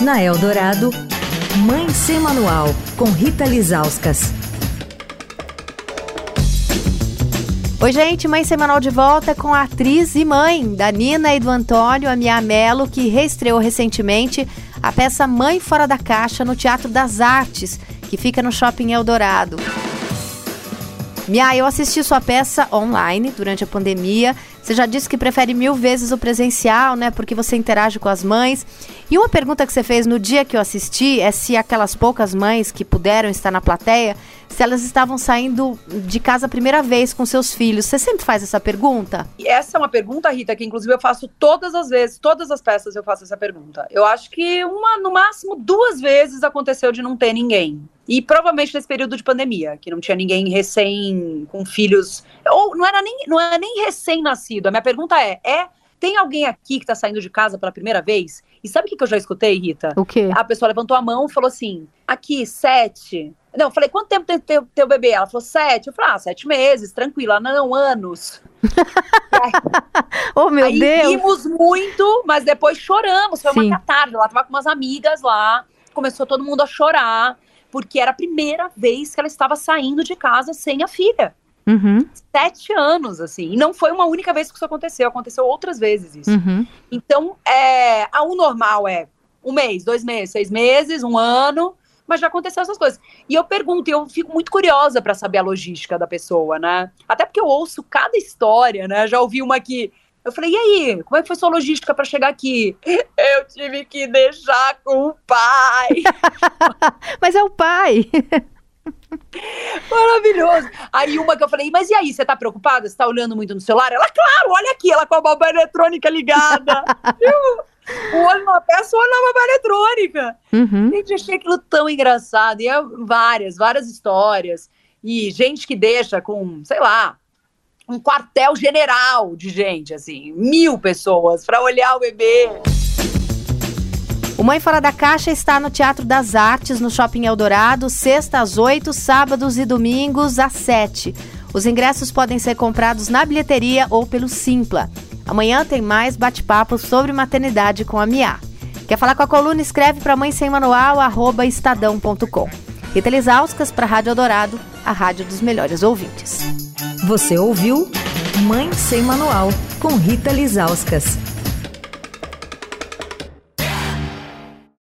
Na Eldorado, Mãe Sem Manual, com Rita Lizauskas. Oi, gente, Mãe Semanal de volta com a atriz e mãe da Nina e do Antônio, a Mia Mello, que reestreou recentemente a peça Mãe Fora da Caixa no Teatro das Artes, que fica no Shopping Eldorado. Mia, eu assisti sua peça online durante a pandemia. Você já disse que prefere mil vezes o presencial, né? Porque você interage com as mães. E uma pergunta que você fez no dia que eu assisti é se aquelas poucas mães que puderam estar na plateia, se elas estavam saindo de casa a primeira vez com seus filhos. Você sempre faz essa pergunta? Essa é uma pergunta, Rita, que inclusive eu faço todas as vezes, todas as peças eu faço essa pergunta. Eu acho que uma, no máximo, duas vezes aconteceu de não ter ninguém. E provavelmente nesse período de pandemia, que não tinha ninguém recém com filhos. Ou não era nem, não era nem recém-nascido. A minha pergunta é: é tem alguém aqui que tá saindo de casa pela primeira vez? E sabe o que, que eu já escutei, Rita? O quê? A pessoa levantou a mão e falou assim: aqui, sete. Não, eu falei, quanto tempo tem teu, teu bebê? Ela falou, sete. Eu falei, ah, sete meses, tranquila. Não, anos. oh, meu aí Deus! rimos muito, mas depois choramos. Foi Sim. uma catarse. Ela tava com umas amigas lá, começou todo mundo a chorar, porque era a primeira vez que ela estava saindo de casa sem a filha. Uhum, Sete anos, assim. E não foi uma única vez que isso aconteceu, aconteceu outras vezes isso. uhum. Então, é, a, o normal é um mês, dois meses, seis meses, um ano, mas já aconteceu essas coisas. E eu pergunto, e eu fico muito curiosa para saber a logística da pessoa, né? Até porque eu ouço cada história, né? Já ouvi uma que eu falei, e aí, como é que foi sua logística para chegar aqui? Eu tive que deixar com o pai. Mas é o pai. Maravilhoso. Aí uma que eu falei, mas e aí, você tá preocupada? Você tá olhando muito no celular? Ela, claro, olha aqui, ela com a babá eletrônica ligada. O olho numa peça, o olho na babá eletrônica. Uhum. Gente, eu achei aquilo tão engraçado. E é várias, várias histórias. E gente que deixa com, sei lá, um quartel general de gente, assim, mil pessoas para olhar o bebê. O Mãe Fora da Caixa está no Teatro das Artes, no Shopping Eldorado, sexta às 8, sábados e domingos às 7. Os ingressos podem ser comprados na bilheteria ou pelo Simpla. Amanhã tem mais bate-papo sobre maternidade com a Mia. Quer falar com a coluna? Escreve para mãe sem manual, arroba estadão.com. Rita Lisauskas para a Rádio Eldorado, a rádio dos melhores ouvintes. Você ouviu Mãe Sem Manual, com Rita Lizauskas.